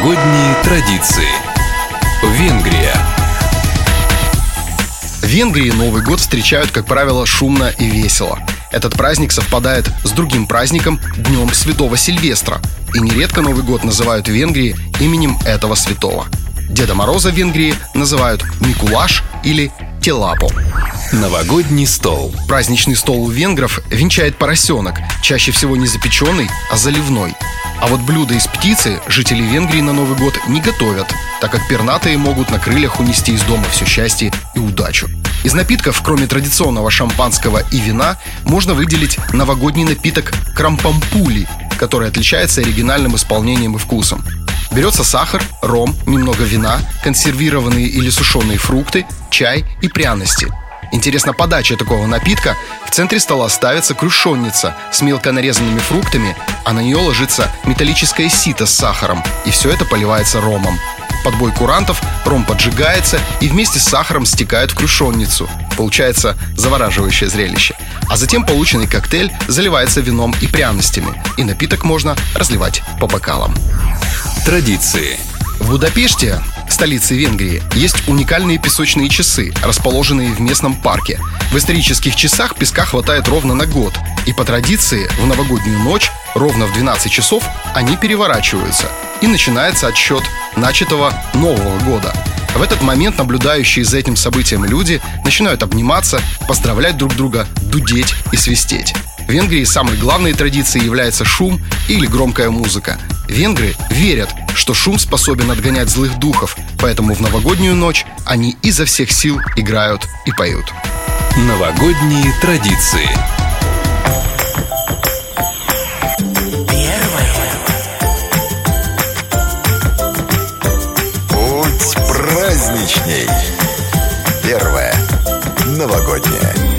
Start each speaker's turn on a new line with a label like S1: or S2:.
S1: Новогодние традиции. Венгрия.
S2: В Венгрии Новый год встречают, как правило, шумно и весело. Этот праздник совпадает с другим праздником – Днем Святого Сильвестра. И нередко Новый год называют в Венгрии именем этого святого. Деда Мороза в Венгрии называют Микулаш или Телапо.
S1: Новогодний стол.
S2: Праздничный стол у венгров венчает поросенок, чаще всего не запеченный, а заливной. А вот блюда из птицы жители Венгрии на Новый год не готовят, так как пернатые могут на крыльях унести из дома все счастье и удачу. Из напитков, кроме традиционного шампанского и вина, можно выделить новогодний напиток крампампули, который отличается оригинальным исполнением и вкусом. Берется сахар, ром, немного вина, консервированные или сушеные фрукты, чай и пряности – Интересно, подача такого напитка в центре стола ставится крушенница с мелко нарезанными фруктами, а на нее ложится металлическое сито с сахаром, и все это поливается ромом. Под бой курантов ром поджигается и вместе с сахаром стекает в крушенницу. Получается завораживающее зрелище. А затем полученный коктейль заливается вином и пряностями, и напиток можно разливать по бокалам.
S1: Традиции.
S2: В Будапеште столице Венгрии, есть уникальные песочные часы, расположенные в местном парке. В исторических часах песка хватает ровно на год, и по традиции в новогоднюю ночь, ровно в 12 часов, они переворачиваются, и начинается отсчет начатого Нового года. В этот момент наблюдающие за этим событием люди начинают обниматься, поздравлять друг друга, дудеть и свистеть. В Венгрии самой главной традицией является шум или громкая музыка. Венгры верят, что шум способен отгонять злых духов, поэтому в новогоднюю ночь они изо всех сил играют и поют.
S1: Новогодние традиции.
S3: Путь праздничней. Первое. Новогоднее.